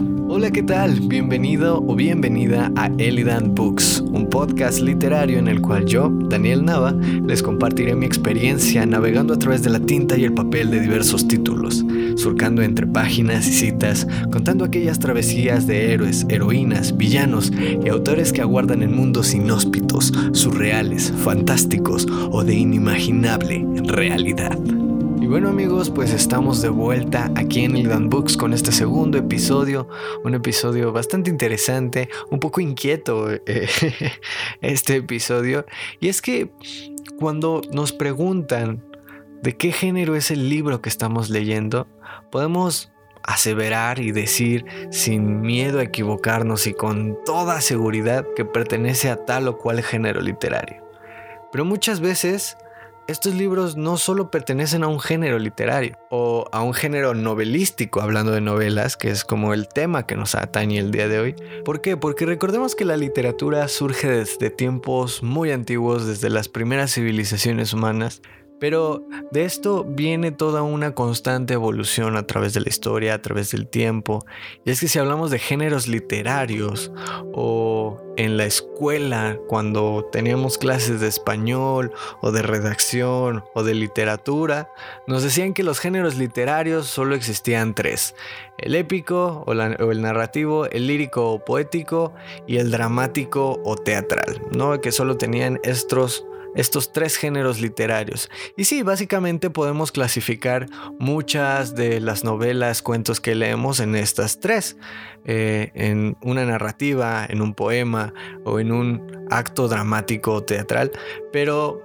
Hola, ¿qué tal? Bienvenido o bienvenida a Elidan Books, un podcast literario en el cual yo, Daniel Nava, les compartiré mi experiencia navegando a través de la tinta y el papel de diversos títulos, surcando entre páginas y citas, contando aquellas travesías de héroes, heroínas, villanos y autores que aguardan en mundos inhóspitos, surreales, fantásticos o de inimaginable realidad. Bueno amigos, pues estamos de vuelta aquí en el Books con este segundo episodio, un episodio bastante interesante, un poco inquieto eh, este episodio. Y es que cuando nos preguntan de qué género es el libro que estamos leyendo, podemos aseverar y decir sin miedo a equivocarnos y con toda seguridad que pertenece a tal o cual género literario. Pero muchas veces estos libros no solo pertenecen a un género literario o a un género novelístico, hablando de novelas, que es como el tema que nos atañe el día de hoy. ¿Por qué? Porque recordemos que la literatura surge desde tiempos muy antiguos, desde las primeras civilizaciones humanas, pero de esto viene toda una constante evolución a través de la historia, a través del tiempo. Y es que si hablamos de géneros literarios o en la escuela, cuando teníamos clases de español o de redacción o de literatura, nos decían que los géneros literarios solo existían tres. El épico o, el narrativo, el lírico o poético y el dramático o teatral, ¿no? Que solo tenían estos estos tres géneros literarios. Y sí, básicamente podemos clasificar muchas de las novelas, cuentos que leemos en estas tres. Eh, en una narrativa, en un poema o en un acto dramático teatral. Pero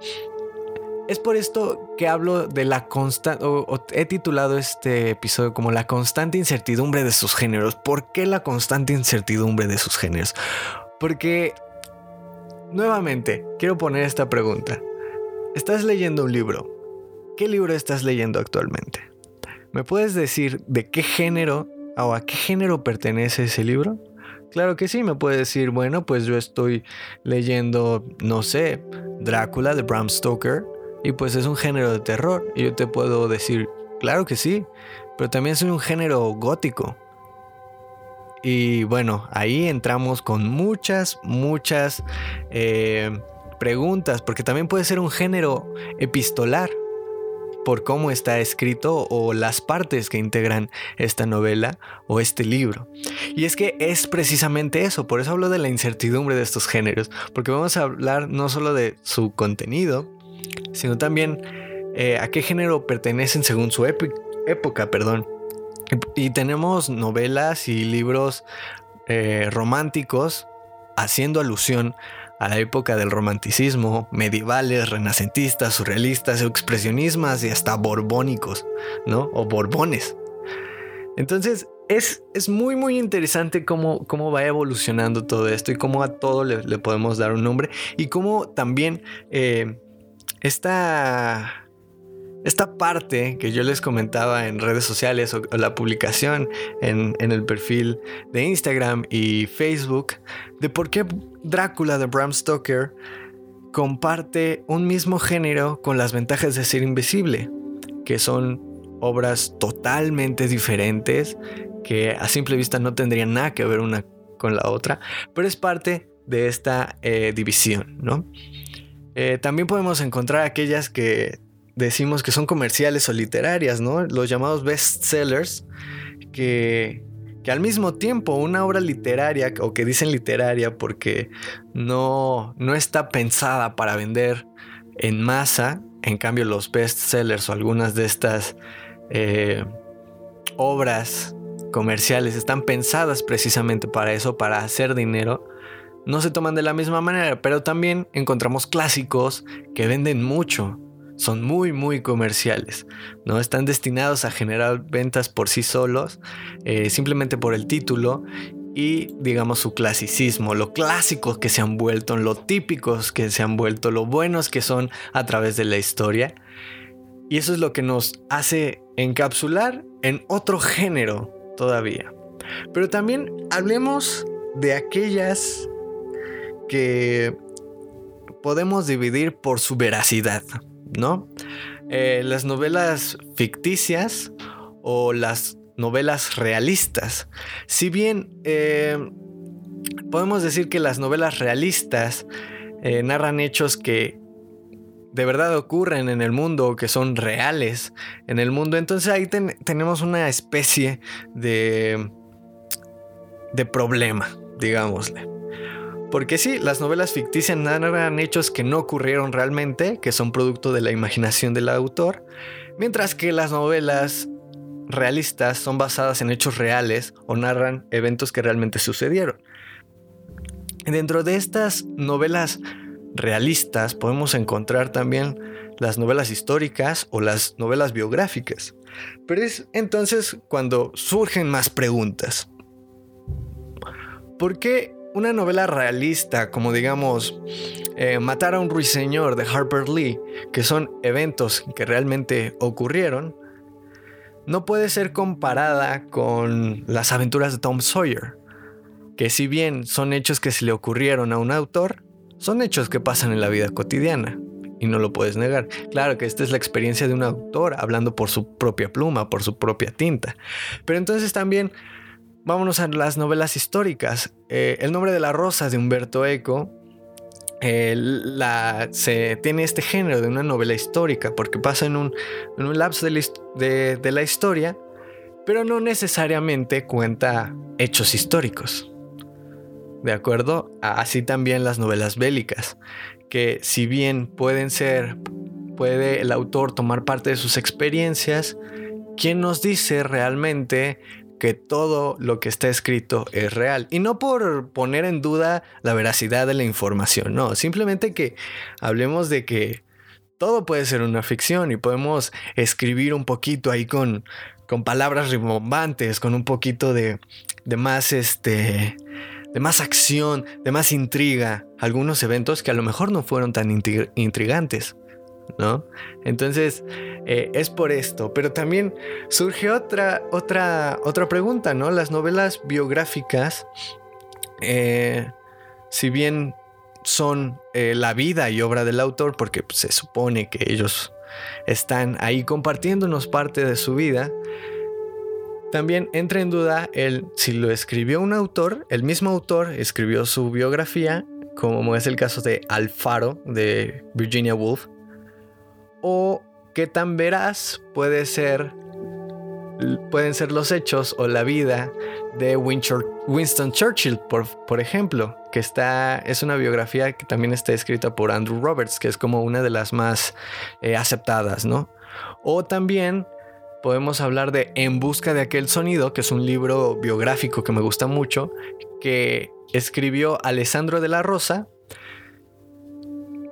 es por esto que hablo de la constante, o, he titulado este episodio como la constante incertidumbre de sus géneros. ¿Por qué la constante incertidumbre de sus géneros? Porque Nuevamente, quiero poner esta pregunta. Estás leyendo un libro. ¿Qué libro estás leyendo actualmente? ¿Me puedes decir de qué género o a qué género pertenece ese libro? Claro que sí, me puedes decir, bueno, pues yo estoy leyendo, no sé, Drácula de Bram Stoker y pues es un género de terror. Y yo te puedo decir, claro que sí, pero también es un género gótico. Y bueno, ahí entramos con muchas, muchas eh, preguntas, porque también puede ser un género epistolar por cómo está escrito o las partes que integran esta novela o este libro. Y es que es precisamente eso, por eso hablo de la incertidumbre de estos géneros, porque vamos a hablar no solo de su contenido, sino también eh, a qué género pertenecen según su época, perdón. Y tenemos novelas y libros eh, románticos haciendo alusión a la época del romanticismo, medievales, renacentistas, surrealistas, expresionistas y hasta borbónicos, ¿no? O borbones. Entonces, es, es muy, muy interesante cómo, cómo, va evolucionando todo esto y cómo a todo le, podemos dar un nombre y cómo también eh, esta esta parte que yo les comentaba en redes sociales o, la publicación en, el perfil de Instagram y Facebook de por qué Drácula de Bram Stoker comparte un mismo género con las ventajas de ser invisible, que son obras totalmente diferentes que a simple vista no tendrían nada que ver una con la otra, pero es parte de esta eh, división, ¿no? Eh, también podemos encontrar aquellas que decimos que son comerciales o literarias, ¿no? Los llamados bestsellers, que, que al mismo tiempo una obra literaria, o que dicen literaria porque no, no está pensada para vender en masa, en cambio los bestsellers o algunas de estas eh, obras comerciales están pensadas precisamente para eso, para hacer dinero, no se toman de la misma manera, pero también encontramos clásicos que venden mucho son muy muy comerciales, ¿no? Están destinados a generar ventas por sí solos, eh, simplemente por el título y digamos su clasicismo, lo clásicos que se han vuelto, lo típicos que se han vuelto, lo buenos que son a través de la historia. Y eso es lo que nos hace encapsular en otro género todavía. Pero también hablemos de aquellas que podemos dividir por su veracidad. ¿No? Eh, las novelas ficticias o las novelas realistas. Si bien eh, podemos decir que las novelas realistas eh, narran hechos que de verdad ocurren en el mundo que son reales en el mundo, entonces ahí tenemos una especie de, de problema, digámosle. Porque sí, las novelas ficticias narran hechos que no ocurrieron realmente, que son producto de la imaginación del autor, mientras que las novelas realistas son basadas en hechos reales o narran eventos que realmente sucedieron. Dentro de estas novelas realistas podemos encontrar también las novelas históricas o las novelas biográficas. Pero es entonces cuando surgen más preguntas. ¿Por qué una novela realista como digamos eh, Matar a un ruiseñor de Harper Lee, que son eventos que realmente ocurrieron, no puede ser comparada con las aventuras de Tom Sawyer, que si bien son hechos que se le ocurrieron a un autor, son hechos que pasan en la vida cotidiana y no lo puedes negar. Claro que esta es la experiencia de un autor hablando por su propia pluma, por su propia tinta. Pero entonces también vámonos a las novelas históricas. Eh, el nombre de la rosa de Humberto Eco la, se tiene este género de una novela histórica porque pasa en un, en un lapso de la, historia, pero no necesariamente cuenta hechos históricos. ¿De acuerdo? Así también las novelas bélicas, que si bien pueden ser, puede el autor tomar parte de sus experiencias, ¿quién nos dice realmente que todo lo que está escrito es real. Y no por poner en duda la veracidad de la información, no, simplemente que hablemos de que todo puede ser una ficción y podemos escribir un poquito ahí con, con palabras rimbombantes, con un poquito de, de más este de más acción, de más intriga, algunos eventos que a lo mejor no fueron tan intrigantes. ¿No? Entonces, eh, es por esto. Pero también surge otra, otra, otra pregunta, ¿no? Las novelas biográficas, eh, si bien son eh, la vida y obra del autor, porque pues, se supone que ellos están ahí compartiéndonos parte de su vida, también entra en duda el si lo escribió un autor, el mismo autor escribió su biografía, como es el caso de Alfaro de Virginia Woolf, o qué tan veraz puede ser pueden ser los hechos o la vida de Winston Churchill, por, por, ejemplo, que está, es una biografía que también está escrita por Andrew Roberts, que es como una de las más eh, aceptadas, ¿no? O también podemos hablar de En Busca de aquel sonido, que es un libro biográfico que me gusta mucho, que escribió Alessandro de la Rosa,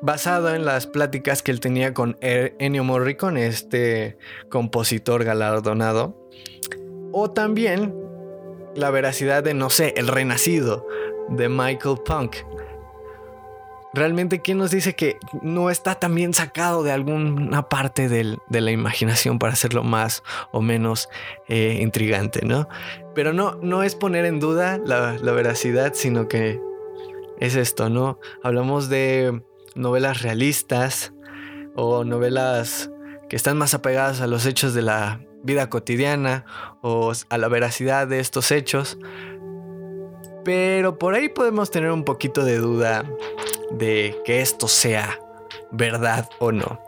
basado en las pláticas que él tenía con er-, Ennio Morricone, este compositor galardonado. O también la veracidad de, no sé, El Renacido de Michael Punk. Realmente, ¿quién nos dice que no está también sacado de alguna parte de la imaginación para hacerlo más o menos eh, intrigante, ¿no? Pero no, no es poner en duda la veracidad, sino que es esto, ¿no? Hablamos de novelas realistas o novelas que están más apegadas a los hechos de la vida cotidiana o a la veracidad de estos hechos. Pero por ahí podemos tener un poquito de duda de que esto sea verdad o no.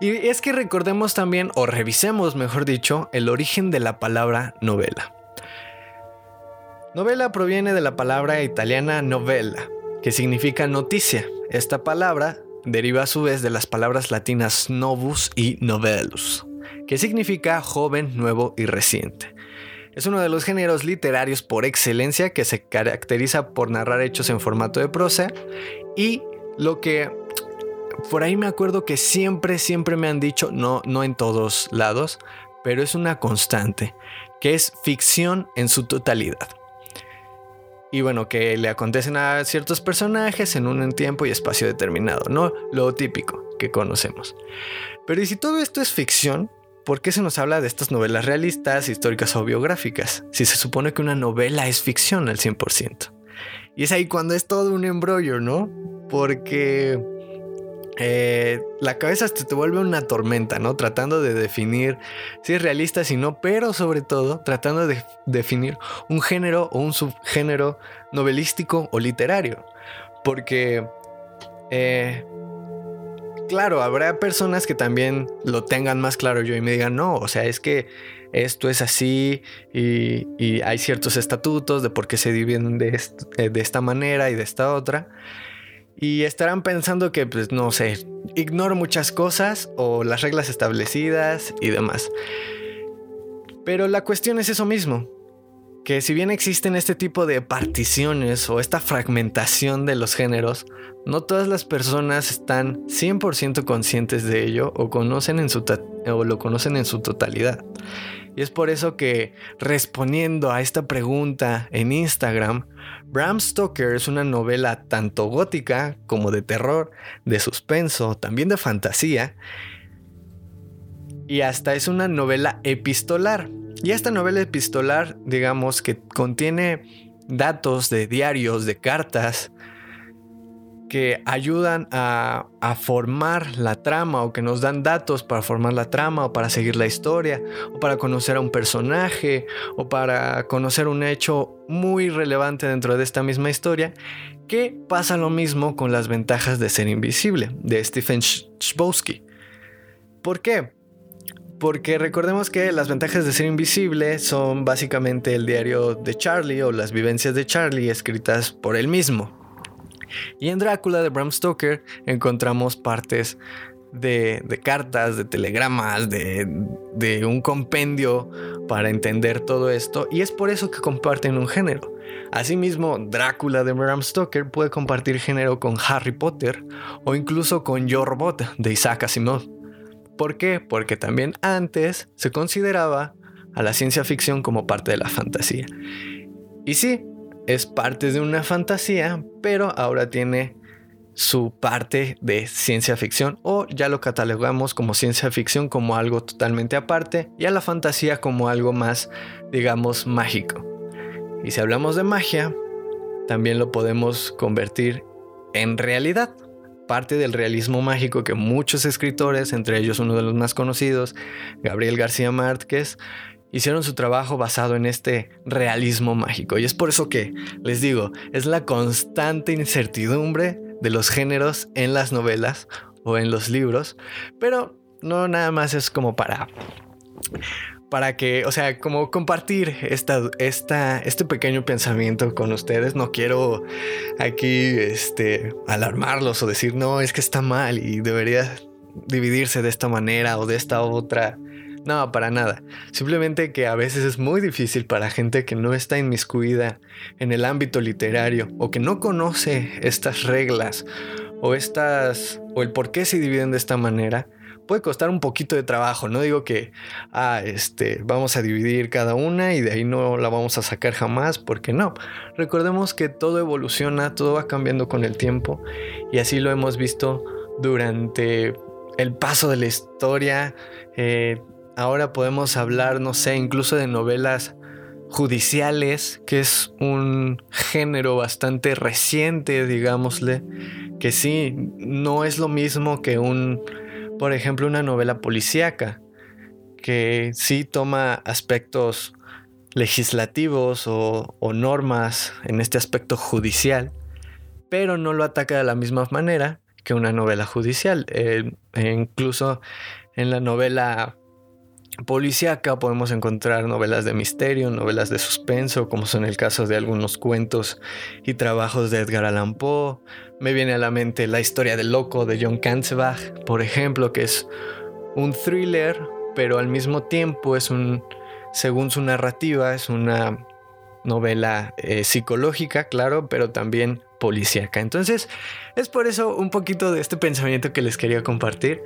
Y es que recordemos también, o revisemos mejor dicho, el origen de la palabra novela. Novela proviene de la palabra italiana novella, que significa noticia. Esta palabra deriva a su vez de las palabras latinas novus y novellus, que significa joven, nuevo y reciente. Es uno de los géneros literarios por excelencia que se caracteriza por narrar hechos en formato de prosa y lo que por ahí me acuerdo que siempre, siempre me han dicho, no, no en todos lados, pero es una constante, que es ficción en su totalidad y bueno, que le acontecen a ciertos personajes en un tiempo y espacio determinado, ¿no? Lo típico que conocemos. Pero ¿y si todo esto es ficción? ¿Por qué se nos habla de estas novelas realistas, históricas o biográficas? Si se supone que una novela es ficción al 100%. Y es ahí cuando es todo un embrollo, ¿no? Porque eh, la cabeza te, te vuelve una tormenta, ¿no? Tratando de definir si es realista, si no, pero sobre todo tratando de definir un género o un subgénero novelístico o literario. Porque, eh, claro, habrá personas que también lo tengan más claro yo y me digan, no, o sea, es que esto es así y, hay ciertos estatutos de por qué se dividen de, eh, de esta manera y de esta otra y estarán pensando que, pues, no sé, ignoro muchas cosas o las reglas establecidas y demás. Pero la cuestión es eso mismo, que si bien existen este tipo de particiones o esta fragmentación de los géneros, no todas las personas están 100% conscientes de ello o, conocen en su o lo conocen en su totalidad. Y es por eso que respondiendo a esta pregunta en Instagram, Bram Stoker es una novela tanto gótica como de terror, de suspenso, también de fantasía, y hasta es una novela epistolar. Y esta novela epistolar, digamos que contiene datos de diarios, de cartas, que ayudan a, formar la trama o que nos dan datos para formar la trama o para seguir la historia o para conocer a un personaje o para conocer un hecho muy relevante dentro de esta misma historia que pasa lo mismo con las ventajas de ser invisible de Stephen Chbosky. ¿Por qué? Porque recordemos que las ventajas de ser invisible son básicamente el diario de Charlie o las vivencias de Charlie escritas por él mismo. Y en Drácula de Bram Stoker encontramos partes de, cartas, de telegramas, de, un compendio para entender todo esto. Y es por eso que comparten un género. Asimismo, Drácula de Bram Stoker puede compartir género con Harry Potter o incluso con Yo Robot de Isaac Asimov. ¿Por qué? Porque también antes se consideraba a la ciencia ficción como parte de la fantasía. Y sí, es parte de una fantasía, pero ahora tiene su parte de ciencia ficción o ya lo catalogamos como ciencia ficción como algo totalmente aparte y a la fantasía como algo más, digamos, mágico. Y si hablamos de magia, también lo podemos convertir en realidad. Parte del realismo mágico que muchos escritores, entre ellos uno de los más conocidos, Gabriel García Márquez, hicieron su trabajo basado en este realismo mágico. Y es por eso que, les digo, es la constante incertidumbre de los géneros en las novelas o en los libros, pero no nada más es como para para que, o sea, como compartir esta, esta, este pequeño pensamiento con ustedes. No quiero aquí este, alarmarlos o decir, no, es que está mal y debería dividirse de esta manera o de esta otra. No, para nada. Simplemente que a veces es muy difícil para gente que no está inmiscuida en el ámbito literario o que no conoce estas reglas o estas o el por qué se dividen de esta manera. Puede costar un poquito de trabajo, no digo que ah, este, vamos a dividir cada una y de ahí no la vamos a sacar jamás, porque no. Recordemos que todo evoluciona, todo va cambiando con el tiempo y así lo hemos visto durante el paso de la historia. Eh, Ahora podemos hablar, no sé, incluso de novelas judiciales, que es un género bastante reciente, digámosle, que sí, no es lo mismo que un, por ejemplo, una novela policíaca, que sí toma aspectos legislativos o, normas en este aspecto judicial, pero no lo ataca de la misma manera que una novela judicial. Eh, e incluso en la novela policíaca podemos encontrar novelas de misterio, novelas de suspenso, como son el caso de algunos cuentos y trabajos de Edgar Allan Poe. Me viene a la mente La historia del loco de John Katzbach, por ejemplo, que es un thriller, pero al mismo tiempo es un, según su narrativa, es una novela eh, psicológica, claro, pero también policíaca. Entonces, es por eso un poquito de este pensamiento que les quería compartir.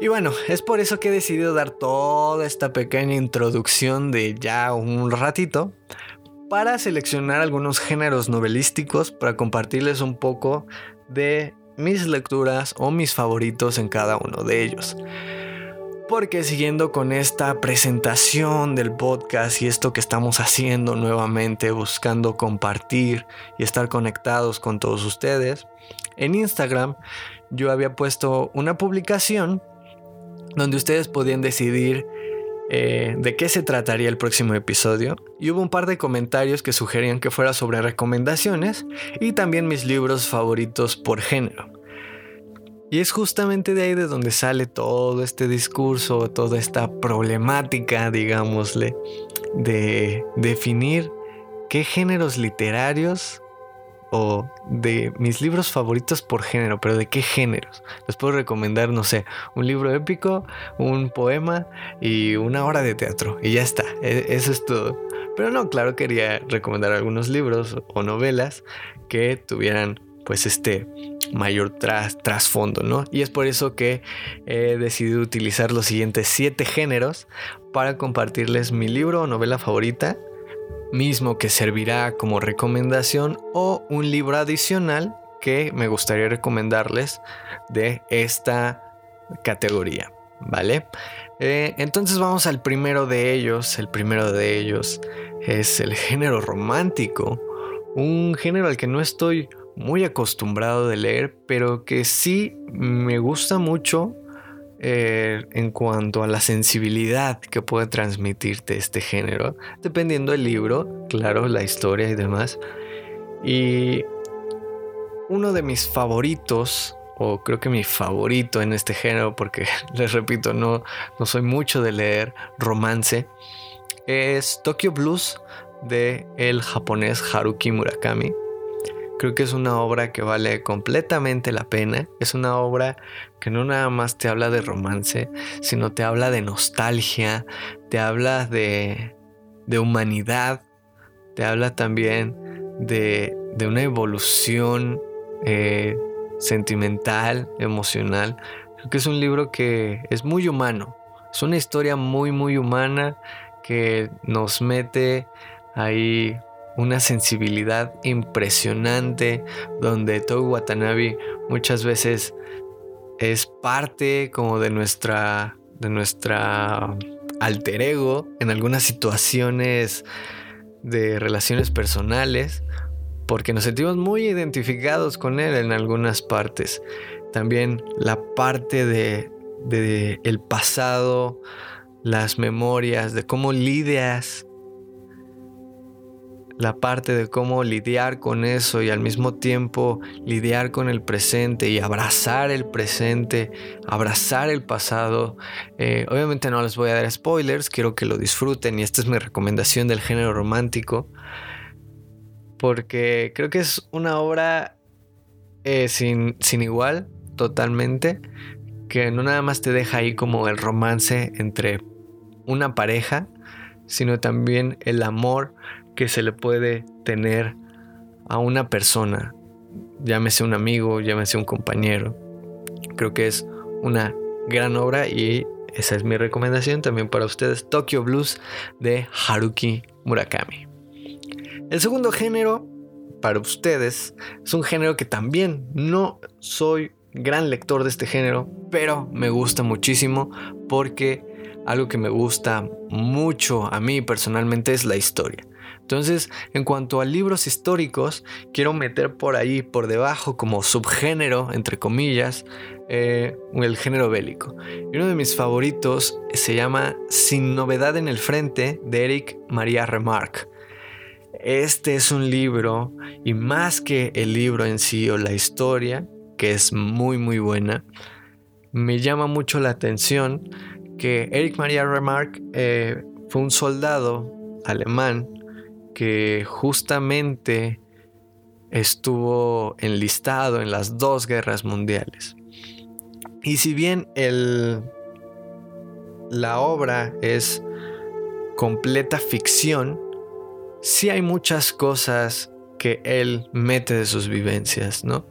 Y bueno, es por eso que he decidido dar toda esta pequeña introducción de ya un ratito para seleccionar algunos géneros novelísticos para compartirles un poco de mis lecturas o mis favoritos en cada uno de ellos. porque siguiendo con esta presentación del podcast y esto que estamos haciendo nuevamente, buscando compartir y estar conectados con todos ustedes, en Instagram yo había puesto una publicación donde ustedes podían decidir eh, de qué se trataría el próximo episodio y hubo un par de comentarios que sugerían que fuera sobre recomendaciones y también mis libros favoritos por género. Y es justamente de ahí de donde sale todo este discurso, toda esta problemática, digámosle, de definir qué géneros literarios o de mis libros favoritos por género, pero de qué géneros. Les puedo recomendar, no sé, un libro épico, un poema y una hora de teatro. Y ya está, e-, eso es todo. Pero no, claro, quería recomendar algunos libros o novelas que tuvieran pues este mayor trasfondo, ¿no? Y es por eso que he decidido utilizar los siguientes siete géneros para compartirles mi libro o novela favorita, mismo que servirá como recomendación o un libro adicional que me gustaría recomendarles de esta categoría, ¿vale? Eh, entonces vamos al primero de ellos, el primero de ellos es el género romántico, un género al que no estoy muy acostumbrado de leer, pero que sí me gusta mucho eh, en cuanto a la sensibilidad que puede transmitirte este género, dependiendo del libro, claro, la historia y demás. Y uno de mis favoritos, o creo que mi favorito en este género, porque les repito, no, no soy mucho de leer romance, es Tokyo Blues de el japonés Haruki Murakami. Creo que es una obra que vale completamente la pena. Es una obra que no nada más te habla de romance, sino te habla de nostalgia, te habla de, de humanidad, te habla también de, de una evolución eh, sentimental, emocional. Creo que es un libro que es muy humano. Es una historia muy, muy humana que nos mete ahí una sensibilidad impresionante donde Togu Watanabe muchas veces es parte como de nuestra de nuestra alter ego en algunas situaciones de relaciones personales porque nos sentimos muy identificados con él en algunas partes. También la parte de, de el pasado, las memorias, de cómo lidias la parte de cómo lidiar con eso y al mismo tiempo lidiar con el presente y abrazar el presente, abrazar el pasado. Eh, obviamente no les voy a dar spoilers, quiero que lo disfruten y esta es mi recomendación del género romántico, porque creo que es una obra eh, sin, sin igual, totalmente, que no nada más te deja ahí como el romance entre una pareja, sino también el amor que se le puede tener a una persona, llámese un amigo, llámese un compañero. Creo que es una gran obra y esa es mi recomendación también para ustedes, Tokyo Blues de Haruki Murakami. El segundo género para ustedes es un género que también no soy gran lector de este género, pero me gusta muchísimo porque algo que me gusta mucho a mí personalmente es la historia. Entonces, en cuanto a libros históricos, quiero meter por ahí, por debajo, como subgénero, entre comillas, eh, el género bélico. Y uno de mis favoritos se llama Sin novedad en el frente, de Eric María Remarque. Este es un libro, y más que el libro en sí o la historia, que es muy muy buena, me llama mucho la atención que Eric María Remarque eh, fue un soldado alemán que justamente estuvo enlistado en las dos guerras mundiales. Y si bien el, la obra es completa ficción, sí hay muchas cosas que él mete de sus vivencias, ¿no?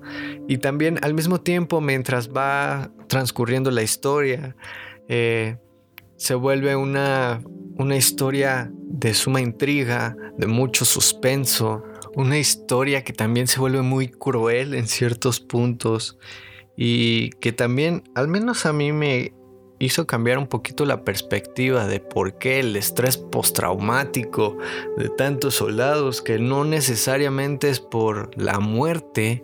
Y también al mismo tiempo, mientras va transcurriendo la historia, eh, se vuelve una, una historia de suma intriga, de mucho suspenso, una historia que también se vuelve muy cruel en ciertos puntos y que también, al menos a mí me, hizo cambiar un poquito la perspectiva de por qué el estrés postraumático de tantos soldados, que no necesariamente es por la muerte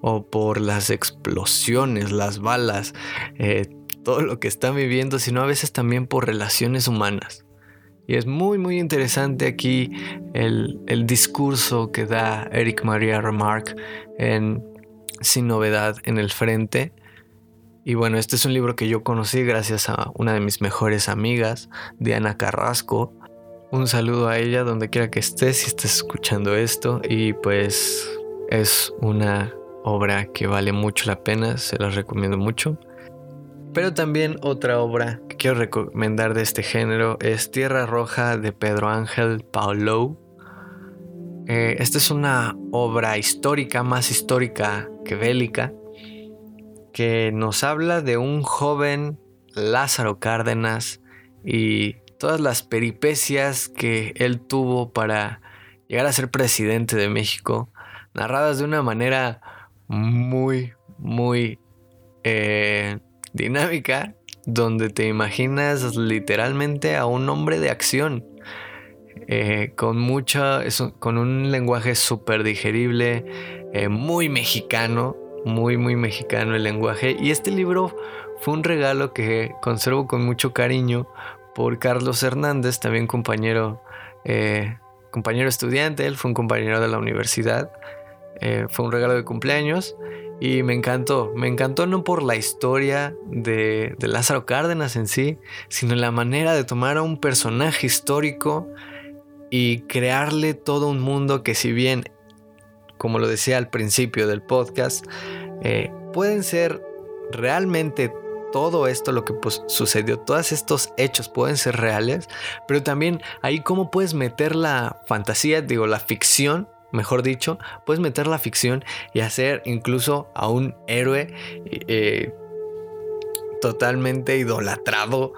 o por las explosiones, las balas, eh, todo lo que están viviendo, sino a veces también por relaciones humanas. Y es muy muy interesante aquí el, el discurso que da Eric Maria Remarque en Sin Novedad en el Frente. Y bueno, este es un libro que yo conocí gracias a una de mis mejores amigas, Diana Carrasco. Un saludo a ella donde quiera que estés, si estés escuchando esto. Y pues es una obra que vale mucho la pena, se la recomiendo mucho. Pero también otra obra que quiero recomendar de este género es Tierra Roja de Pedro Ángel Paulou. Eh, esta es una obra histórica, más histórica que bélica, que nos habla de un joven Lázaro Cárdenas y todas las peripecias que él tuvo para llegar a ser presidente de México, narradas de una manera muy, muy eh, dinámica donde te imaginas literalmente a un hombre de acción. Eh, con mucha, con un lenguaje súper digerible, eh, muy mexicano, muy, muy mexicano el lenguaje. Y este libro fue un regalo que conservo con mucho cariño por Carlos Hernández, también compañero, eh, compañero estudiante, él fue un compañero de la universidad. fue un regalo de cumpleaños y me encantó, me encantó no por la historia de, Lázaro Cárdenas en sí, sino la manera de tomar a un personaje histórico y crearle todo un mundo que si bien, como lo decía al principio del podcast, eh, pueden ser realmente todo esto, lo que pues, sucedió, todos estos hechos pueden ser reales, pero también ahí cómo puedes meter la fantasía, digo, la ficción mejor dicho, puedes meter la ficción y hacer incluso a un héroe eh, totalmente idolatrado,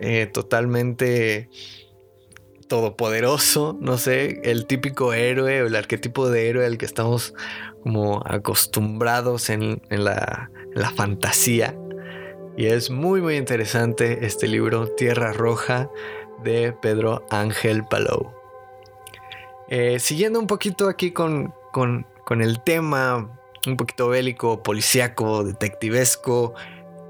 eh, totalmente todopoderoso, no sé, el típico héroe o el arquetipo de héroe al que estamos como acostumbrados en, la, la fantasía. Y es muy muy interesante este libro, Tierra Roja, de Pedro Ángel Palou. Eh, siguiendo un poquito aquí con, el tema, un poquito bélico, policíaco, detectivesco.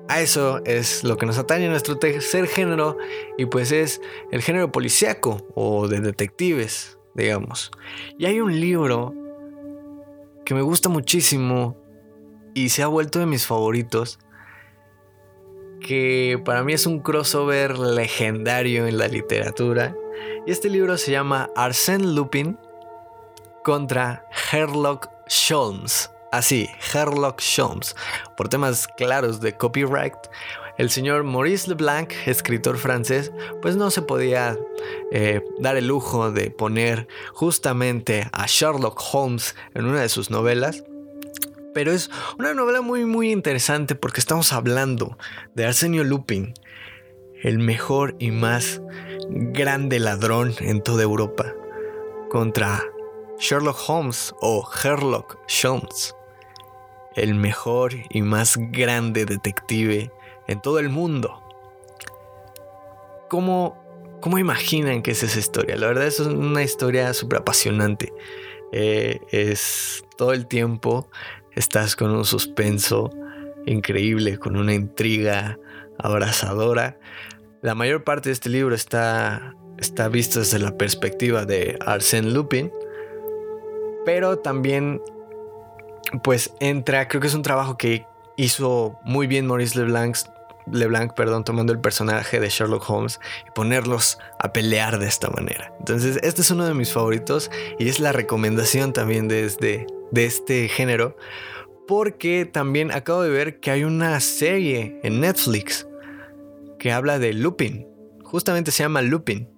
A eso es lo que nos atañe nuestro tercer género y pues es el género policíaco o de detectives, digamos. Y hay un libro que me gusta muchísimo y se ha vuelto de mis favoritos, que para mí es un crossover legendario en la literatura y este libro se llama Arsène Lupin contra Sherlock Holmes. Así, Sherlock Holmes. Por temas claros de copyright, el señor Maurice Leblanc, escritor francés, pues no se podía eh, dar el lujo de poner justamente a Sherlock Holmes en una de sus novelas. Pero es una novela muy muy interesante porque estamos hablando de Arsenio Lupin, el mejor y más grande ladrón en toda Europa contra Sherlock Holmes o Sherlock Holmes, el mejor y más grande detective en todo el mundo. ¿Cómo, cómo imaginan que es esa historia? La verdad es una historia súper apasionante. Eh, es todo el tiempo estás con un suspenso increíble, con una intriga abrasadora. La mayor parte de este libro está, está visto desde la perspectiva de Arsène Lupin, pero también pues entra, creo que es un trabajo que hizo muy bien Maurice Leblanc, LeBlanc, perdón, tomando el personaje de Sherlock Holmes y ponerlos a pelear de esta manera. Entonces, este es uno de mis favoritos y es la recomendación también de este, de este género, porque también acabo de ver que hay una serie en Netflix que habla de Lupin. Justamente se llama Lupin.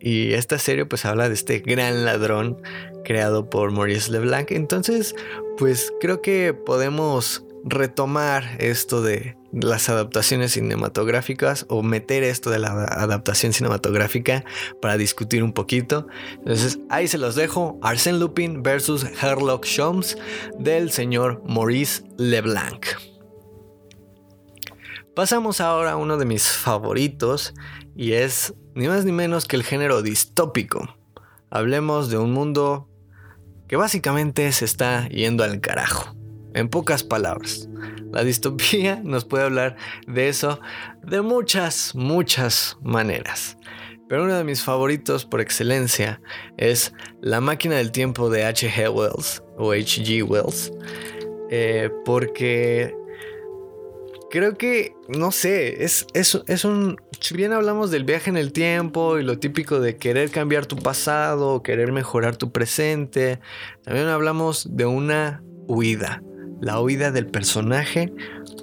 Y esta serie pues habla de este gran ladrón creado por Maurice Leblanc. Entonces pues creo que podemos retomar esto de las adaptaciones cinematográficas o meter esto de la adaptación cinematográfica para discutir un poquito. Entonces ahí se los dejo. Arsène Lupin versus Sherlock Holmes del señor Maurice Leblanc. Pasamos ahora a uno de mis favoritos y es ni más ni menos que el género distópico. Hablemos de un mundo que básicamente se está yendo al carajo. En pocas palabras, la distopía nos puede hablar de eso de muchas, muchas maneras. Pero uno de mis favoritos por excelencia es La máquina del tiempo de H.G. Wells o H.G. Wells. Eh, porque creo que, no sé, es, es, es, un... Si bien hablamos del viaje en el tiempo y lo típico de querer cambiar tu pasado, querer mejorar tu presente, también hablamos de una huida. La huida del personaje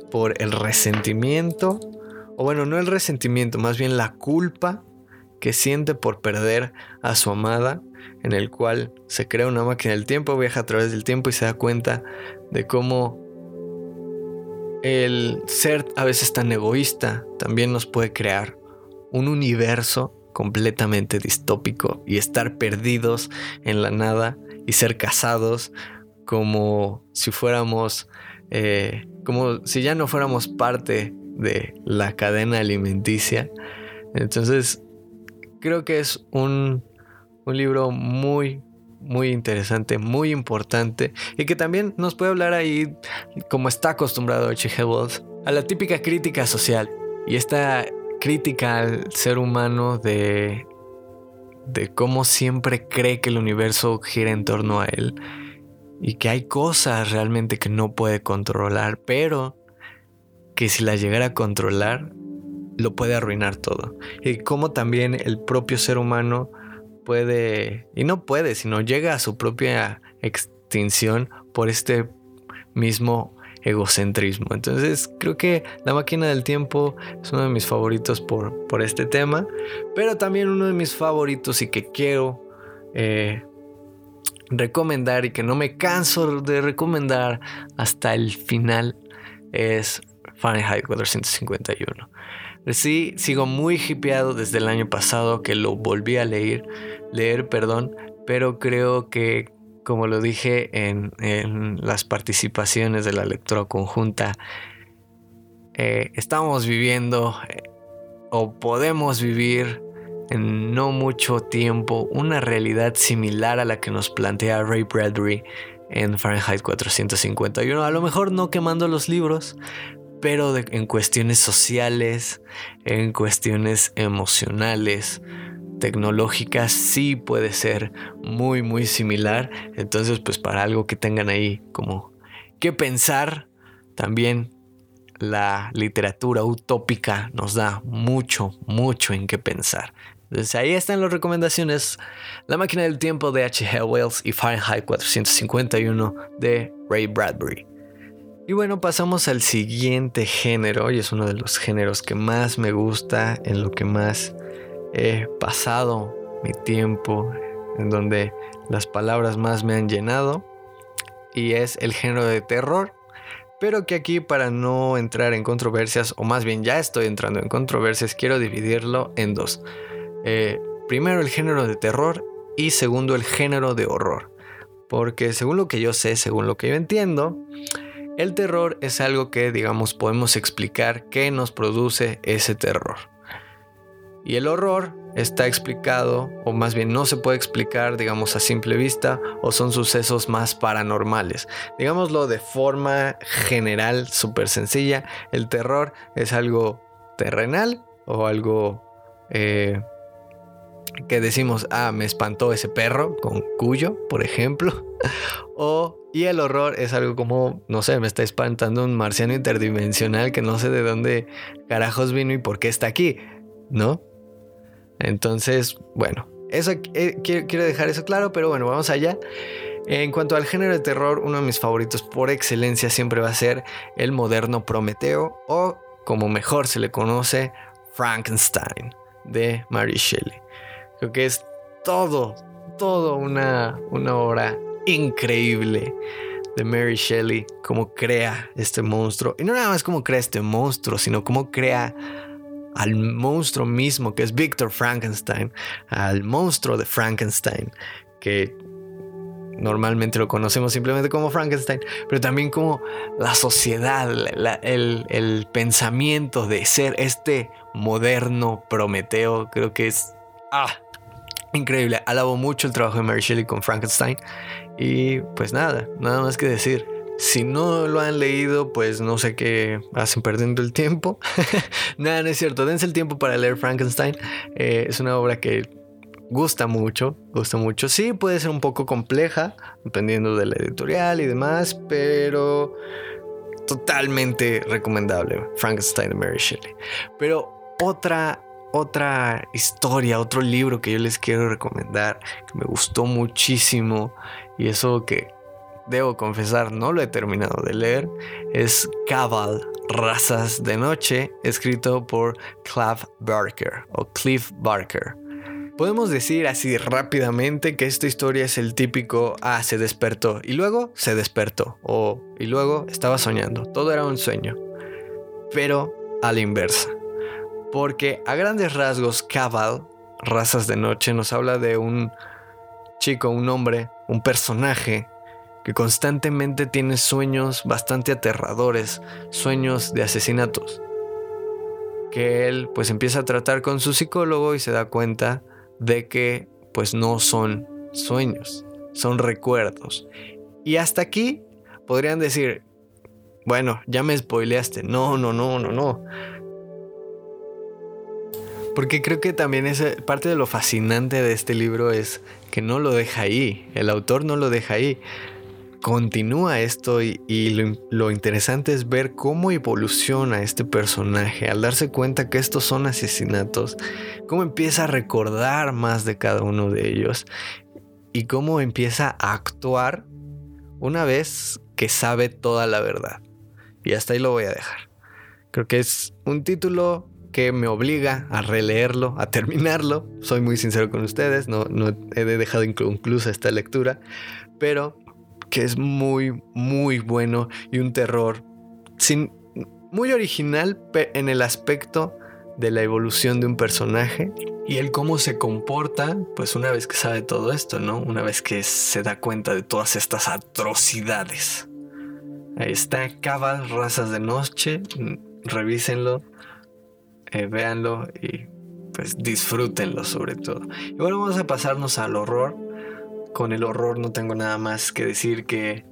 por el resentimiento, o bueno, no el resentimiento, más bien la culpa que siente por perder a su amada, en el cual se crea una máquina del tiempo, viaja a través del tiempo y se da cuenta de cómo el ser a veces tan egoísta también nos puede crear un universo completamente distópico y estar perdidos en la nada y ser casados como si fuéramos, eh, como si ya no fuéramos parte de la cadena alimenticia. Entonces creo que es un, libro muy, muy interesante, muy importante y que también nos puede hablar ahí, como está acostumbrado. Wells, a la típica crítica social y esta crítica al ser humano de, de cómo siempre cree que el universo gira en torno a él y que hay cosas realmente que no puede controlar, pero que si las llegara a controlar lo puede arruinar todo. Y cómo también el propio ser humano puede, y no puede, sino llega a su propia extinción por este mismo egocentrismo. Entonces creo que La máquina del tiempo es uno de mis favoritos por, por este tema, pero también uno de mis favoritos y que quiero eh, recomendar y que no me canso de recomendar hasta el final es Fahrenheit 451. Sí, sigo muy hipeado desde el año pasado que lo volví a leer, leer, perdón, pero creo que, como lo dije en, las participaciones de la lectura conjunta, eh, estamos viviendo eh, o podemos vivir en no mucho tiempo una realidad similar a la que nos plantea Ray Bradbury en Fahrenheit 451. A lo mejor no quemando los libros, pero en cuestiones sociales, en cuestiones emocionales, tecnológicas, sí puede ser muy, muy similar. Entonces, pues para algo que tengan ahí como que pensar, también la literatura utópica nos da mucho, mucho en qué pensar. Entonces ahí están las recomendaciones. La máquina del tiempo de H.G. Wells y Fahrenheit 451 de Ray Bradbury. Y bueno, pasamos al siguiente género, y es uno de los géneros que más me gusta, en lo que más he pasado mi tiempo, en donde las palabras más me han llenado, y es el género de terror. Pero que aquí para no entrar en controversias, o más bien ya estoy entrando en controversias, quiero dividirlo en dos. Eh, primero el género de terror y segundo el género de horror. Porque según lo que yo sé, según lo que yo entiendo, el terror es algo que, digamos, podemos explicar qué nos produce ese terror. Y el horror está explicado, o más bien no se puede explicar, digamos, a simple vista, o son sucesos más paranormales. Digámoslo de forma general, súper sencilla, el terror es algo terrenal o algo eh, que decimos, ah, me espantó ese perro con cuyo, por ejemplo. o, y el horror es algo como, no sé, me está espantando un marciano interdimensional que no sé de dónde carajos vino y por qué está aquí, ¿no? Entonces, bueno, eso eh, quiero, dejar eso claro, pero bueno, vamos allá. En cuanto al género de terror, uno de mis favoritos por excelencia siempre va a ser el moderno Prometeo o, como mejor se le conoce, Frankenstein de Mary Shelley. Creo que es todo, todo una, una obra increíble de Mary Shelley, cómo crea este monstruo. Y no nada más cómo crea este monstruo, sino cómo crea al monstruo mismo, que es Victor Frankenstein, al monstruo de Frankenstein, que normalmente lo conocemos simplemente como Frankenstein, pero también como la sociedad, el, el pensamiento de ser este moderno Prometeo, creo que es... Ah, increíble. Alabo mucho el trabajo de Mary Shelley con Frankenstein. Y pues nada, nada más que decir. Si no lo han leído, pues no sé qué hacen perdiendo el tiempo. nada, no es cierto. Dense el tiempo para leer Frankenstein. Eh, es una obra que gusta mucho, gusta mucho. Sí, puede ser un poco compleja, dependiendo de la editorial y demás, pero totalmente recomendable. Frankenstein de Mary Shelley. Pero otra otra historia, otro libro que yo les quiero recomendar, que me gustó muchísimo y eso que debo confesar no lo he terminado de leer, es Cabal, Razas de Noche, escrito por Cliff Barker o Cliff Barker. Podemos decir así rápidamente que esta historia es el típico, ah, se despertó y luego se despertó o y luego estaba soñando, todo era un sueño, pero a la inversa. Porque a grandes rasgos, Cabal, Razas de Noche, nos habla de un chico, un hombre, un personaje que constantemente tiene sueños bastante aterradores, sueños de asesinatos. Que él pues empieza a tratar con su psicólogo y se da cuenta de que pues no son sueños, son recuerdos. Y hasta aquí podrían decir, bueno, ya me spoileaste. No, no, no, no, no. Porque creo que también es parte de lo fascinante de este libro es que no lo deja ahí, el autor no lo deja ahí. Continúa esto y, lo, interesante es ver cómo evoluciona este personaje al darse cuenta que estos son asesinatos, cómo empieza a recordar más de cada uno de ellos y cómo empieza a actuar una vez que sabe toda la verdad. Y hasta ahí lo voy a dejar. Creo que es un título que me obliga a releerlo, a terminarlo. Soy muy sincero con ustedes, no, no he dejado incluso esta lectura, pero que es muy, muy bueno y un terror sin, muy original en el aspecto de la evolución de un personaje y el cómo se comporta, pues una vez que sabe todo esto, ¿no? Una vez que se da cuenta de todas estas atrocidades. Ahí está, Cabal, Razas de Noche, revísenlo, eh, véanlo y pues disfrútenlo sobre todo. Y bueno, vamos a pasarnos al horror. Con el horror no tengo nada más que decir que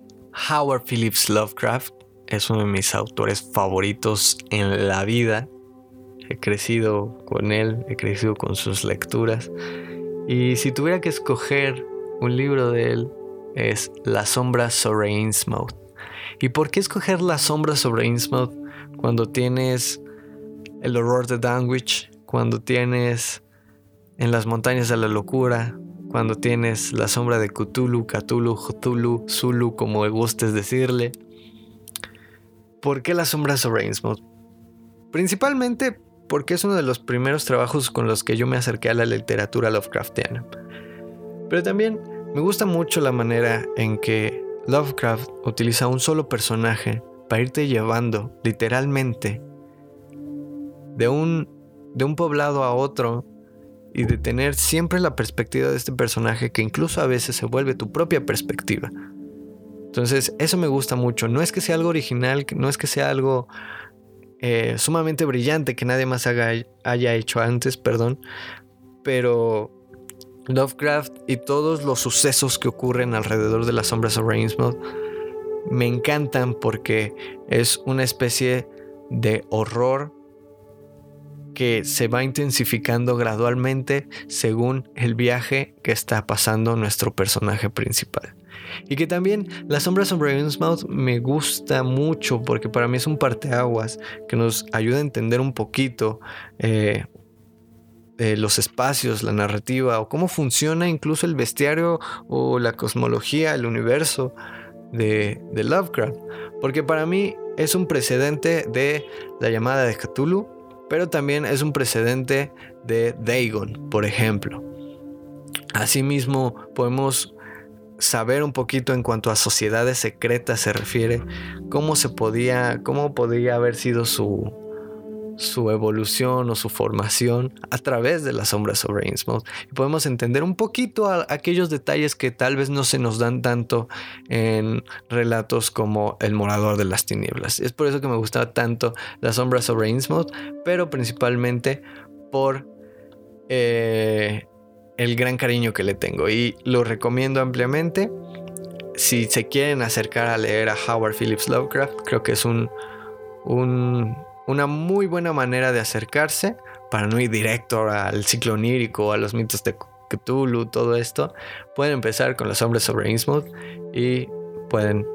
Howard Phillips Lovecraft es uno de mis autores favoritos en la vida. He crecido con él, he crecido con sus lecturas. Y si tuviera que escoger un libro de él, es La sombra sobre Innsmouth. ¿Y por qué escoger La sombra sobre Innsmouth cuando tienes el horror de Danwich, cuando tienes en las montañas de la locura, cuando tienes la sombra de Cthulhu, Cthulhu, Cthulhu, Zulu, como gustes decirle. ¿Por qué la sombra sobre Innsmouth? Principalmente porque es uno de los primeros trabajos con los que yo me acerqué a la literatura Lovecraftiana. Pero también me gusta mucho la manera en que Lovecraft utiliza un solo personaje para irte llevando literalmente de un, de un poblado a otro y de tener siempre la perspectiva de este personaje que incluso a veces se vuelve tu propia perspectiva. Entonces, eso me gusta mucho. No es que sea algo original, no es que sea algo eh, sumamente brillante que nadie más haya hecho antes, perdón, pero Lovecraft y todos los sucesos que ocurren alrededor de las sombras de Rainsmouth me encantan porque es una especie de horror que se va intensificando gradualmente según el viaje que está pasando nuestro personaje principal. Y que también La sombra sobre Innsmouth me gusta mucho porque para mí es un parteaguas que nos ayuda a entender un poquito eh, los espacios, la narrativa o cómo funciona incluso el bestiario o la cosmología, el universo de, de Lovecraft. Porque para mí es un precedente de la llamada de Cthulhu pero también es un precedente de Dagon, por ejemplo. Asimismo, podemos saber un poquito en cuanto a sociedades secretas se refiere, cómo se podía, cómo podría haber sido su, su evolución o su formación a través de las sombras sobre Innsmouth. Y podemos entender un poquito aquellos detalles que tal vez no se nos dan tanto en relatos como El Morador de las Tinieblas. Es por eso que me gustaba tanto las sombras sobre Innsmouth, pero principalmente por eh, el gran cariño que le tengo y lo recomiendo ampliamente. Si se quieren acercar a leer a Howard Phillips Lovecraft, creo que es un, una muy buena manera de acercarse para no ir directo al ciclo onírico, a los mitos de Cthulhu, todo esto. Pueden empezar con los hombres sobre Innsmouth y pueden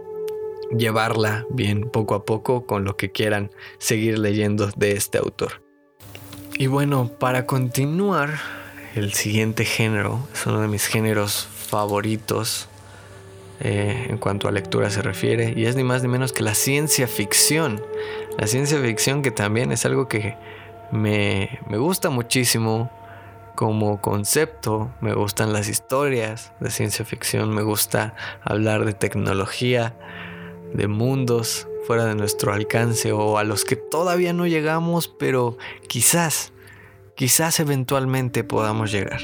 llevarla bien poco a poco con lo que quieran seguir leyendo de este autor. Y bueno, para continuar, el siguiente género es uno de mis géneros favoritos eh, en cuanto a lectura se refiere y es ni más ni menos que la ciencia ficción. La ciencia ficción que también es algo que me, me gusta muchísimo como concepto, me gustan las historias de ciencia ficción, me gusta hablar de tecnología, de mundos fuera de nuestro alcance o a los que todavía no llegamos, pero quizás, quizás eventualmente podamos llegar.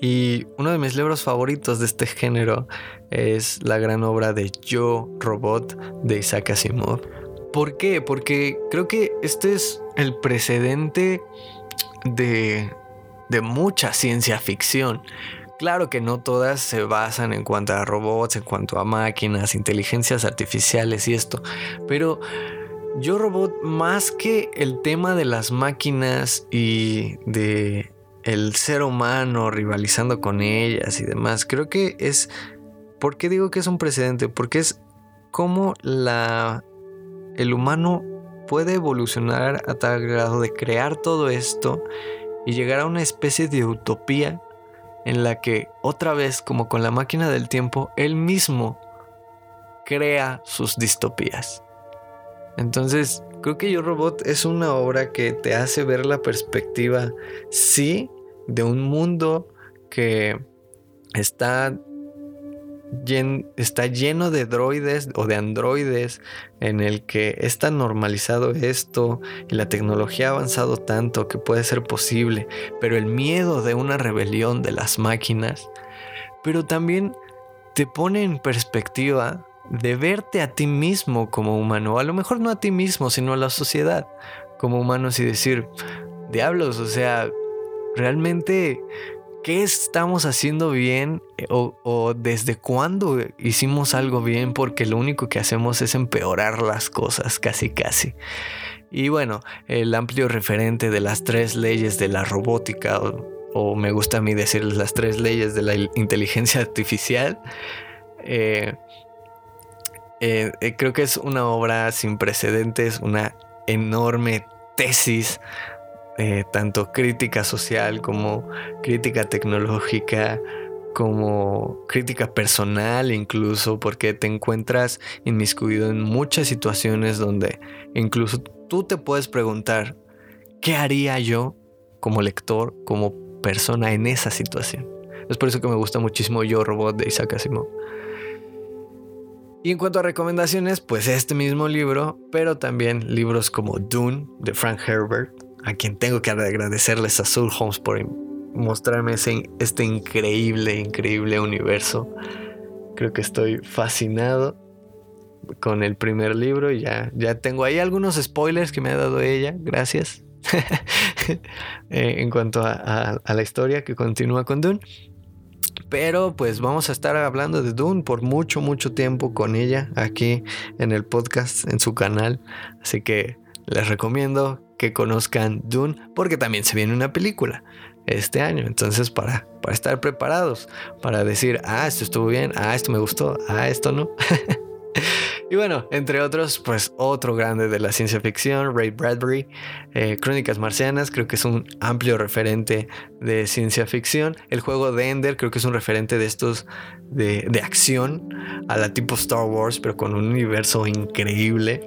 Y uno de mis libros favoritos de este género es la gran obra de Yo Robot de Isaac Asimov. ¿Por qué? Porque creo que este es el precedente de, de mucha ciencia ficción. Claro que no todas se basan en cuanto a robots, en cuanto a máquinas, inteligencias artificiales y esto, pero yo robot más que el tema de las máquinas y de el ser humano rivalizando con ellas y demás, creo que es ¿por qué digo que es un precedente? Porque es como la el humano puede evolucionar a tal grado de crear todo esto y llegar a una especie de utopía en la que otra vez, como con la máquina del tiempo, él mismo crea sus distopías. Entonces, creo que Yo Robot es una obra que te hace ver la perspectiva, sí, de un mundo que está está lleno de droides o de androides en el que es tan normalizado esto y la tecnología ha avanzado tanto que puede ser posible, pero el miedo de una rebelión de las máquinas, pero también te pone en perspectiva de verte a ti mismo como humano, a lo mejor no a ti mismo, sino a la sociedad como humanos y decir, diablos, o sea, realmente qué estamos haciendo bien eh, o, desde cuándo hicimos algo bien porque lo único que hacemos es empeorar las cosas casi casi. Y bueno, el amplio referente de las tres leyes de la robótica o, me gusta a mí decirles las tres leyes de la inteligencia artificial. Eh, eh, creo que es una obra sin precedentes, una enorme tesis eh, tanto crítica social como crítica tecnológica, como crítica personal incluso, porque te encuentras inmiscuido en muchas situaciones donde incluso tú te puedes preguntar, ¿qué haría yo como lector, como persona en esa situación? Es por eso que me gusta muchísimo Yo Robot de Isaac Asimov. Y en cuanto a recomendaciones, pues este mismo libro, pero también libros como Dune de Frank Herbert, a quien tengo que agradecerles a Soul Holmes por mostrarme este increíble, increíble universo. Creo que estoy fascinado con el primer libro y ya, ya tengo ahí algunos spoilers que me ha dado ella, gracias. Eh, en cuanto a, la historia que continúa con Dune. Pero pues vamos a estar hablando de Dune por mucho, mucho tiempo con ella aquí en el podcast, en su canal. Así que les recomiendo que conozcan Dune porque también se viene una película este año. Entonces, para, para estar preparados, para decir, ah, esto estuvo bien, ah, esto me gustó, ah, esto no. y bueno, entre otros, pues otro grande de la ciencia ficción, Ray Bradbury, eh, Crónicas Marcianas, creo que es un amplio referente de ciencia ficción. El juego de Ender, creo que es un referente de estos de, de acción a la tipo Star Wars, pero con un universo increíble.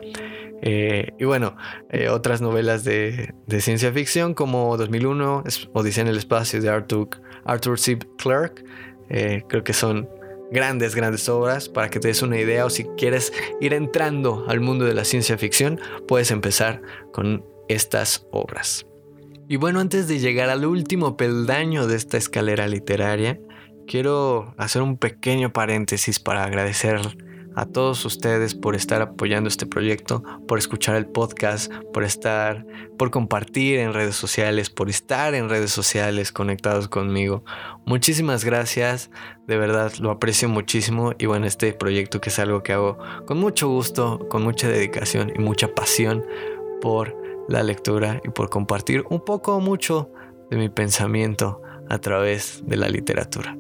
Eh, y bueno, eh, otras novelas de, ciencia ficción como 2001, Odisea en el espacio de Arthur, Arthur C. Clarke, eh, creo que son grandes, grandes obras para que te des una idea o si quieres ir entrando al mundo de la ciencia ficción, puedes empezar con estas obras. Y bueno, antes de llegar al último peldaño de esta escalera literaria, quiero hacer un pequeño paréntesis para agradecer a todos ustedes por estar apoyando este proyecto, por escuchar el podcast, por estar, por compartir en redes sociales, por estar en redes sociales conectados conmigo. Muchísimas gracias, de verdad lo aprecio muchísimo y bueno, este proyecto que es algo que hago con mucho gusto, con mucha dedicación y mucha pasión por la lectura y por compartir un poco o mucho de mi pensamiento a través de la literatura.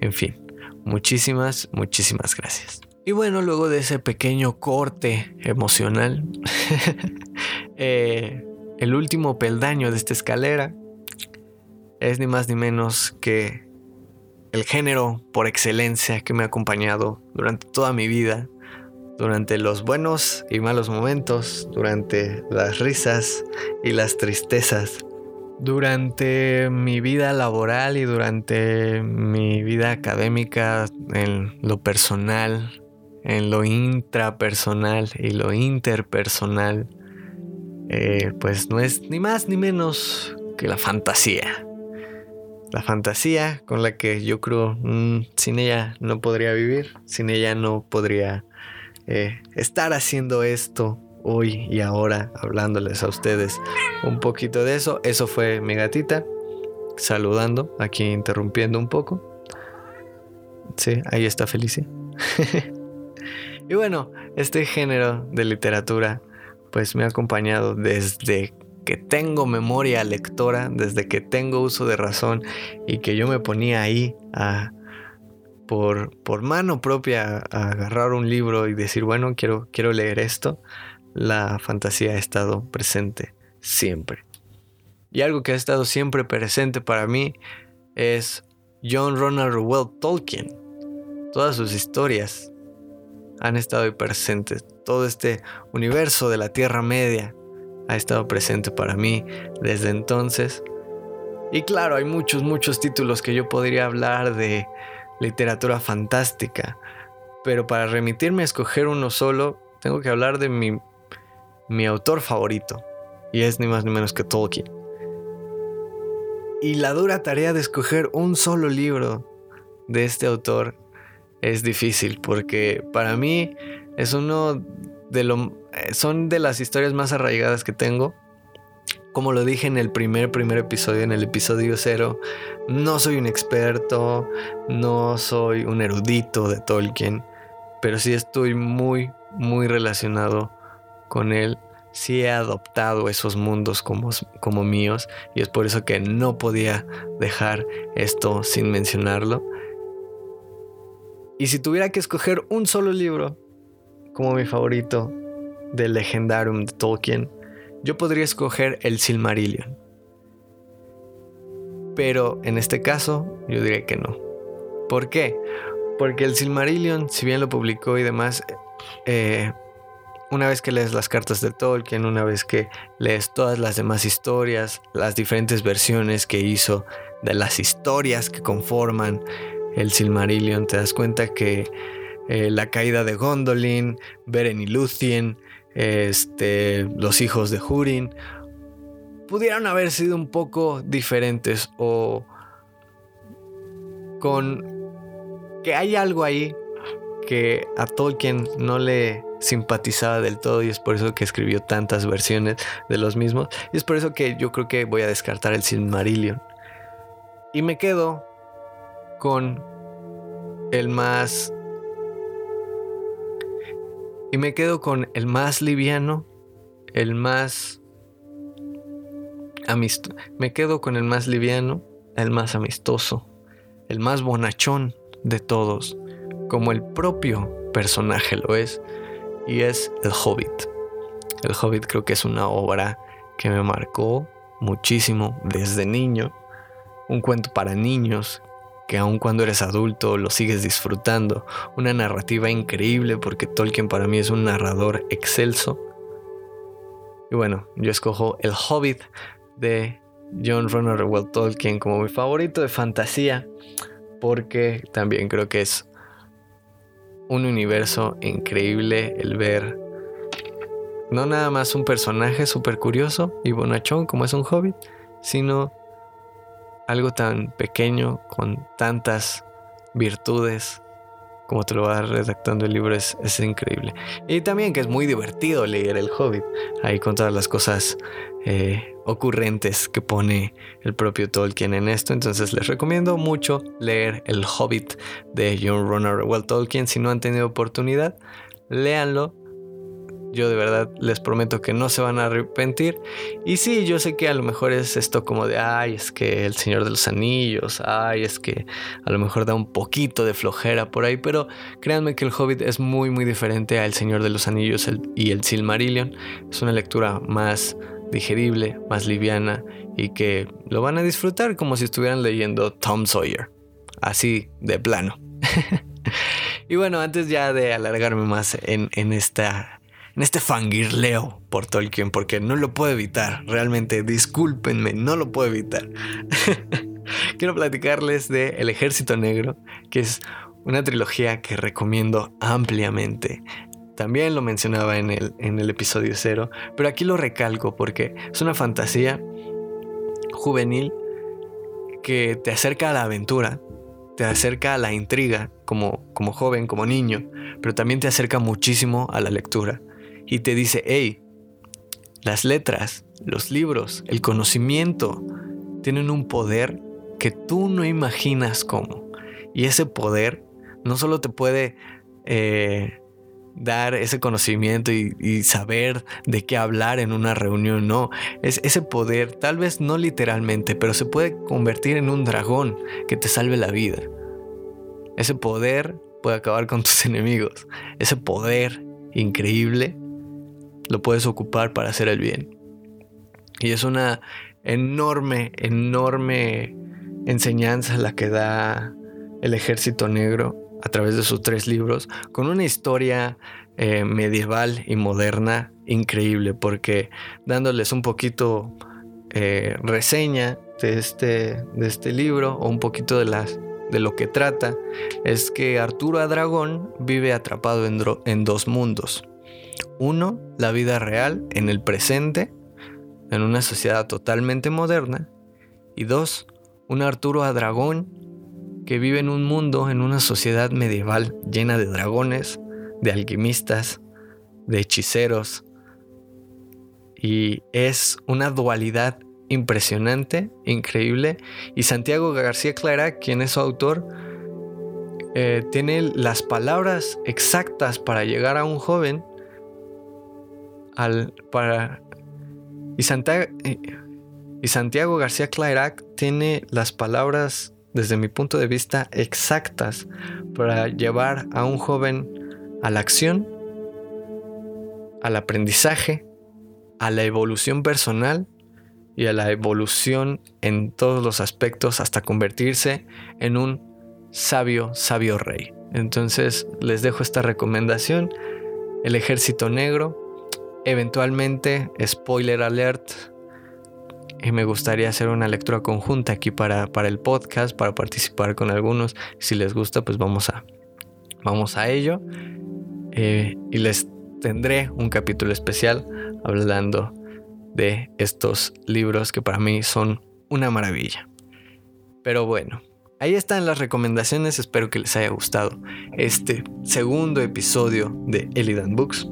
En fin, muchísimas, muchísimas gracias. Y bueno, luego de ese pequeño corte emocional, eh, el último peldaño de esta escalera es ni más ni menos que el género por excelencia que me ha acompañado durante toda mi vida, durante los buenos y malos momentos, durante las risas y las tristezas, durante mi vida laboral y durante mi vida académica en lo personal, en lo intrapersonal y lo interpersonal, eh, pues no es ni más ni menos que la fantasía. La fantasía con la que yo creo mm, sin ella no podría vivir, sin ella no podría eh, estar haciendo esto hoy y ahora, hablándoles a ustedes un poquito de eso. Eso fue mi gatita, saludando, aquí interrumpiendo un poco. Sí, ahí está Felicia. Y bueno, este género de literatura pues me ha acompañado desde que tengo memoria lectora, desde que tengo uso de razón y que yo me ponía ahí por, por mano propia a agarrar un libro y decir, bueno, quiero, quiero leer esto, la fantasía ha estado presente siempre. Y algo que ha estado siempre presente para mí es John Ronald Reuel Tolkien. Todas sus historias, han estado ahí presentes. Todo este universo de la Tierra Media ha estado presente para mí desde entonces. Y claro, hay muchos, muchos títulos que yo podría hablar de literatura fantástica. Pero para remitirme a escoger uno solo, tengo que hablar de mi, mi autor favorito. Y es ni más ni menos que Tolkien. Y la dura tarea de escoger un solo libro de este autor es difícil porque para mí es uno de lo eh, son de las historias más arraigadas que tengo. Como lo dije en el primer primer episodio, en el episodio cero, no soy un experto, no soy un erudito de Tolkien, pero sí estoy muy muy relacionado con él. Sí he adoptado esos mundos como, como míos y es por eso que no podía dejar esto sin mencionarlo. Y si tuviera que escoger un solo libro como mi favorito del Legendarium de Tolkien, yo podría escoger el Silmarillion. Pero en este caso, yo diría que no. ¿Por qué? Porque el Silmarillion, si bien lo publicó y demás, eh, una vez que lees las cartas de Tolkien, una vez que lees todas las demás historias, las diferentes versiones que hizo de las historias que conforman el Silmarillion, te das cuenta que eh, la caída de Gondolin, Beren y Luthien, este, los hijos de Hurin, pudieron haber sido un poco diferentes o con que hay algo ahí que a Tolkien no le simpatizaba del todo y es por eso que escribió tantas versiones de los mismos. Y es por eso que yo creo que voy a descartar el Silmarillion. Y me quedo con el más... Y me quedo con el más liviano, el más... Amistoso. Me quedo con el más liviano, el más amistoso, el más bonachón de todos, como el propio personaje lo es, y es El Hobbit. El Hobbit creo que es una obra que me marcó muchísimo desde niño, un cuento para niños que aun cuando eres adulto lo sigues disfrutando. Una narrativa increíble porque Tolkien para mí es un narrador excelso. Y bueno, yo escojo El Hobbit de John Ronald Reuel Tolkien como mi favorito de fantasía porque también creo que es un universo increíble el ver no nada más un personaje súper curioso y bonachón como es un hobbit, sino algo tan pequeño con tantas virtudes como te lo va redactando el libro es, es, increíble. Y también que es muy divertido leer El Hobbit, ahí con todas las cosas eh, ocurrentes que pone el propio Tolkien en esto. Entonces les recomiendo mucho leer El Hobbit de John Ronald Tolkien. Si no han tenido oportunidad, léanlo yo de verdad les prometo que no se van a arrepentir. Y sí, yo sé que a lo mejor es esto como de, ay, es que el Señor de los Anillos, ay, es que a lo mejor da un poquito de flojera por ahí, pero créanme que el Hobbit es muy, muy diferente a El Señor de los Anillos y el Silmarillion. Es una lectura más digerible, más liviana y que lo van a disfrutar como si estuvieran leyendo Tom Sawyer. Así de plano. y bueno, antes ya de alargarme más en, en esta en este fangirleo por Tolkien, porque no lo puedo evitar. Realmente, discúlpenme, no lo puedo evitar. Quiero platicarles de El Ejército Negro, que es una trilogía que recomiendo ampliamente. También lo mencionaba en el, en el episodio cero, pero aquí lo recalco porque es una fantasía juvenil que te acerca a la aventura, te acerca a la intriga como, como joven, como niño, pero también te acerca muchísimo a la lectura y te dice, hey, las letras, los libros, el conocimiento tienen un poder que tú no imaginas cómo. Y ese poder no solo te puede eh, dar ese conocimiento y, saber de qué hablar en una reunión, no. Es ese poder, tal vez no literalmente, pero se puede convertir en un dragón que te salve la vida. Ese poder puede acabar con tus enemigos. Ese poder increíble lo puedes ocupar para hacer el bien. Y es una enorme, enorme enseñanza la que da el ejército negro a través de sus tres libros, con una historia eh, medieval y moderna increíble, porque dándoles un poquito eh, reseña de este, de este libro o un poquito de, las, de lo que trata, es que Arturo Adragón vive atrapado en dos mundos. Uno, la vida real en el presente, en una sociedad totalmente moderna. Y dos, un Arturo a dragón que vive en un mundo, en una sociedad medieval llena de dragones, de alquimistas, de hechiceros. Y es una dualidad impresionante, increíble. Y Santiago García Clara, quien es su autor, eh, tiene las palabras exactas para llegar a un joven al, para, y, y Santiago García Clairac tiene las palabras, desde mi punto de vista, exactas para llevar a un joven a la acción, al aprendizaje, a la evolución personal y a la evolución en todos los aspectos hasta convertirse en un sabio, sabio rey. Entonces les dejo esta recomendación, El Ejército Negro, Eventualmente, spoiler alert, y me gustaría hacer una lectura conjunta aquí para, para, el podcast, para participar con algunos. Si les gusta, pues vamos a, vamos a ello. Eh, y les tendré un capítulo especial hablando de estos libros que para mí son una maravilla. Pero bueno, ahí están las recomendaciones. Espero que les haya gustado este segundo episodio de Elidan Books.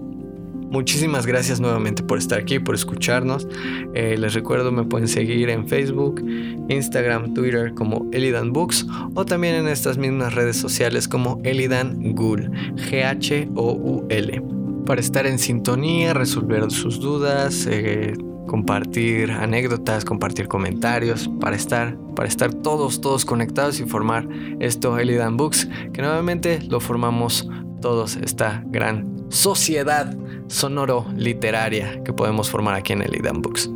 Muchísimas gracias nuevamente por estar aquí, por escucharnos. Eh, les recuerdo, me pueden seguir en Facebook, Instagram, Twitter como Elidan Books o también en estas mismas redes sociales como Elidan Ghoul, G-H-O-U-L. Para estar en sintonía, resolver sus dudas, eh, compartir anécdotas, compartir comentarios, para estar, para estar todos, todos conectados y formar esto Elidan Books, que nuevamente lo formamos todos, esta gran sociedad sonoro literaria que podemos formar aquí en el Idan Books.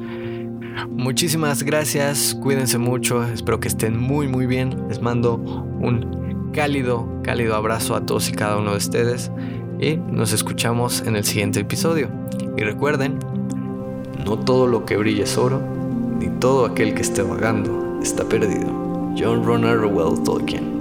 Muchísimas gracias, cuídense mucho, espero que estén muy muy bien. Les mando un cálido, cálido abrazo a todos y cada uno de ustedes y nos escuchamos en el siguiente episodio. Y recuerden, no todo lo que brilla es oro, ni todo aquel que esté vagando está perdido. John Ronald Reuel Tolkien.